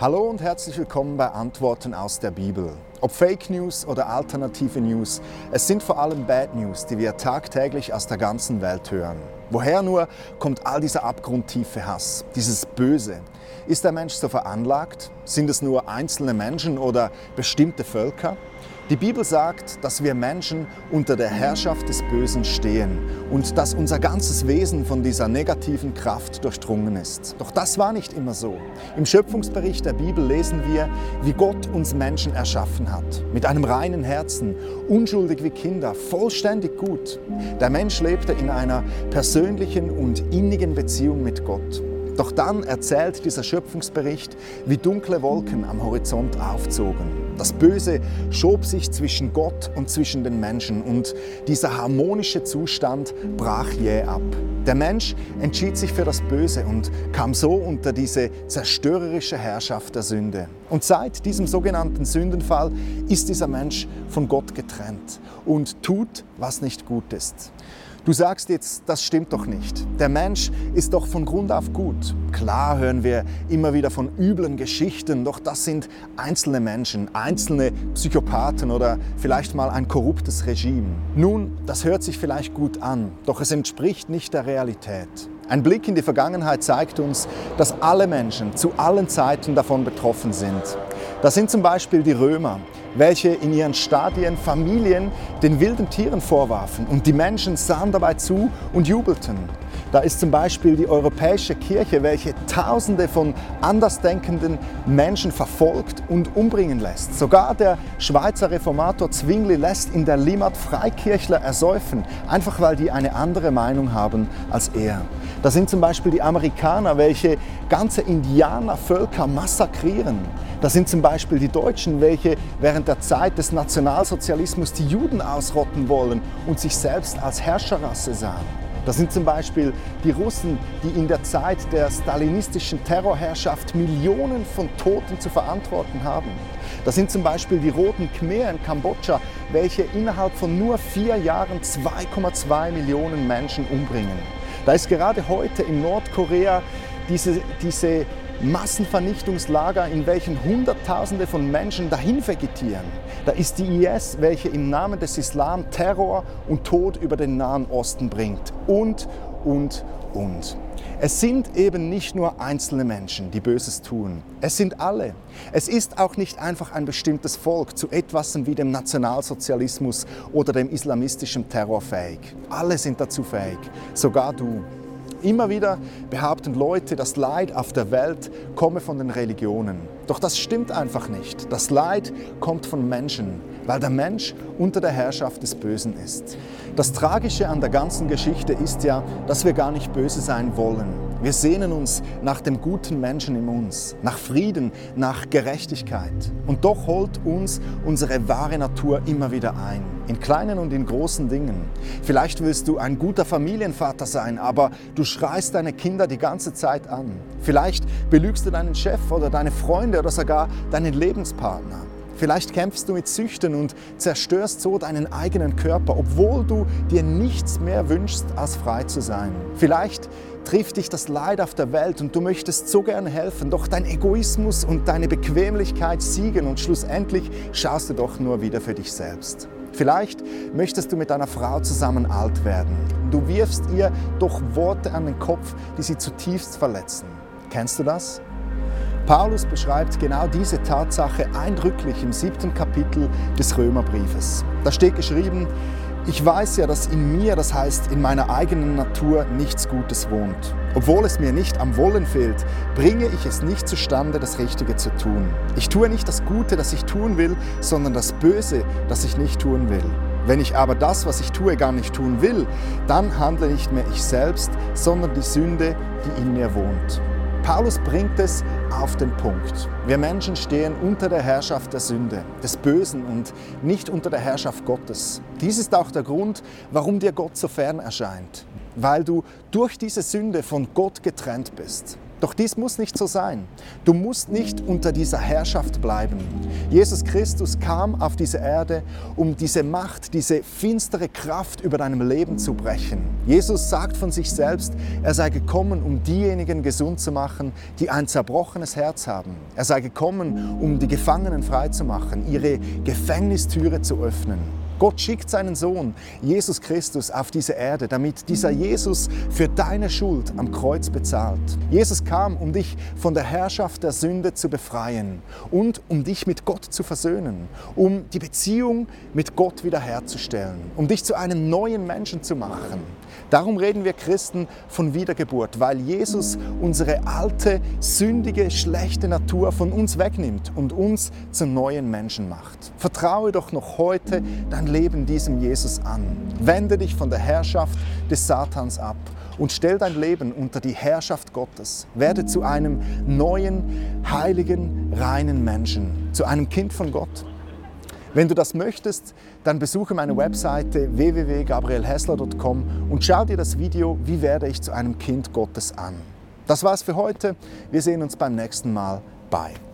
Hallo und herzlich willkommen bei Antworten aus der Bibel. Ob Fake News oder alternative News, es sind vor allem Bad News, die wir tagtäglich aus der ganzen Welt hören. Woher nur kommt all dieser abgrundtiefe Hass, dieses Böse? Ist der Mensch so veranlagt? Sind es nur einzelne Menschen oder bestimmte Völker? Die Bibel sagt, dass wir Menschen unter der Herrschaft des Bösen stehen und dass unser ganzes Wesen von dieser negativen Kraft durchdrungen ist. Doch das war nicht immer so. Im Schöpfungsbericht der Bibel lesen wir, wie Gott uns Menschen erschaffen hat. Mit einem reinen Herzen, unschuldig wie Kinder, vollständig gut. Der Mensch lebte in einer persönlichen und innigen Beziehung mit Gott. Doch dann erzählt dieser Schöpfungsbericht, wie dunkle Wolken am Horizont aufzogen. Das Böse schob sich zwischen Gott und zwischen den Menschen und dieser harmonische Zustand brach jäh ab. Der Mensch entschied sich für das Böse und kam so unter diese zerstörerische Herrschaft der Sünde. Und seit diesem sogenannten Sündenfall ist dieser Mensch von Gott getrennt und tut, was nicht gut ist. Du sagst jetzt, das stimmt doch nicht. Der Mensch ist doch von Grund auf gut. Klar hören wir immer wieder von üblen Geschichten, doch das sind einzelne Menschen, einzelne Psychopathen oder vielleicht mal ein korruptes Regime. Nun, das hört sich vielleicht gut an, doch es entspricht nicht der Realität. Ein Blick in die Vergangenheit zeigt uns, dass alle Menschen zu allen Zeiten davon betroffen sind. Das sind zum Beispiel die Römer, welche in ihren Stadien Familien den wilden Tieren vorwarfen und die Menschen sahen dabei zu und jubelten. Da ist zum Beispiel die Europäische Kirche, welche Tausende von andersdenkenden Menschen verfolgt und umbringen lässt. Sogar der Schweizer Reformator Zwingli lässt in der Limmat Freikirchler ersäufen, einfach weil die eine andere Meinung haben als er. Da sind zum Beispiel die Amerikaner, welche ganze Indianervölker massakrieren. Das sind zum Beispiel die Deutschen, welche während der Zeit des Nationalsozialismus die Juden ausrotten wollen und sich selbst als Herrscherrasse sahen. Das sind zum Beispiel die Russen, die in der Zeit der stalinistischen Terrorherrschaft Millionen von Toten zu verantworten haben. Das sind zum Beispiel die Roten Khmer in Kambodscha, welche innerhalb von nur vier Jahren 2,2 Millionen Menschen umbringen. Da ist gerade heute in Nordkorea diese, diese Massenvernichtungslager, in welchen Hunderttausende von Menschen dahin vegetieren. Da ist die IS, welche im Namen des Islam Terror und Tod über den Nahen Osten bringt. Und, und, und. Es sind eben nicht nur einzelne Menschen, die Böses tun. Es sind alle. Es ist auch nicht einfach ein bestimmtes Volk zu etwas wie dem Nationalsozialismus oder dem islamistischen Terror fähig. Alle sind dazu fähig, sogar du. Immer wieder behaupten Leute, das Leid auf der Welt komme von den Religionen. Doch das stimmt einfach nicht. Das Leid kommt von Menschen, weil der Mensch unter der Herrschaft des Bösen ist. Das Tragische an der ganzen Geschichte ist ja, dass wir gar nicht böse sein wollen. Wir sehnen uns nach dem guten Menschen in uns, nach Frieden, nach Gerechtigkeit. Und doch holt uns unsere wahre Natur immer wieder ein, in kleinen und in großen Dingen. Vielleicht willst du ein guter Familienvater sein, aber du schreist deine Kinder die ganze Zeit an. Vielleicht belügst du deinen Chef oder deine Freunde oder sogar deinen Lebenspartner. Vielleicht kämpfst du mit Süchten und zerstörst so deinen eigenen Körper, obwohl du dir nichts mehr wünschst, als frei zu sein. Vielleicht trifft dich das Leid auf der Welt und du möchtest so gerne helfen, doch dein Egoismus und deine Bequemlichkeit siegen und schlussendlich schaust du doch nur wieder für dich selbst. Vielleicht möchtest du mit deiner Frau zusammen alt werden. Du wirfst ihr doch Worte an den Kopf, die sie zutiefst verletzen. Kennst du das? Paulus beschreibt genau diese Tatsache eindrücklich im siebten Kapitel des Römerbriefes. Da steht geschrieben, ich weiß ja, dass in mir, das heißt in meiner eigenen Natur, nichts Gutes wohnt. Obwohl es mir nicht am Wollen fehlt, bringe ich es nicht zustande, das Richtige zu tun. Ich tue nicht das Gute, das ich tun will, sondern das Böse, das ich nicht tun will. Wenn ich aber das, was ich tue, gar nicht tun will, dann handle nicht mehr ich selbst, sondern die Sünde, die in mir wohnt. Paulus bringt es auf den Punkt. Wir Menschen stehen unter der Herrschaft der Sünde, des Bösen und nicht unter der Herrschaft Gottes. Dies ist auch der Grund, warum dir Gott so fern erscheint, weil du durch diese Sünde von Gott getrennt bist. Doch dies muss nicht so sein. Du musst nicht unter dieser Herrschaft bleiben. Jesus Christus kam auf diese Erde, um diese Macht, diese finstere Kraft über deinem Leben zu brechen. Jesus sagt von sich selbst, er sei gekommen, um diejenigen gesund zu machen, die ein zerbrochenes Herz haben. Er sei gekommen, um die Gefangenen freizumachen, ihre Gefängnistüre zu öffnen. Gott schickt seinen Sohn, Jesus Christus, auf diese Erde, damit dieser Jesus für deine Schuld am Kreuz bezahlt. Jesus kam, um dich von der Herrschaft der Sünde zu befreien und um dich mit Gott zu versöhnen, um die Beziehung mit Gott wiederherzustellen, um dich zu einem neuen Menschen zu machen. Darum reden wir Christen von Wiedergeburt, weil Jesus unsere alte, sündige, schlechte Natur von uns wegnimmt und uns zum neuen Menschen macht. Vertraue doch noch heute dein Leben diesem Jesus an. Wende dich von der Herrschaft des Satans ab und stell dein Leben unter die Herrschaft Gottes. Werde zu einem neuen, heiligen, reinen Menschen, zu einem Kind von Gott. Wenn du das möchtest, dann besuche meine Webseite www.gabrielhessler.com und schau dir das Video Wie werde ich zu einem Kind Gottes an. Das war's für heute. Wir sehen uns beim nächsten Mal. Bye.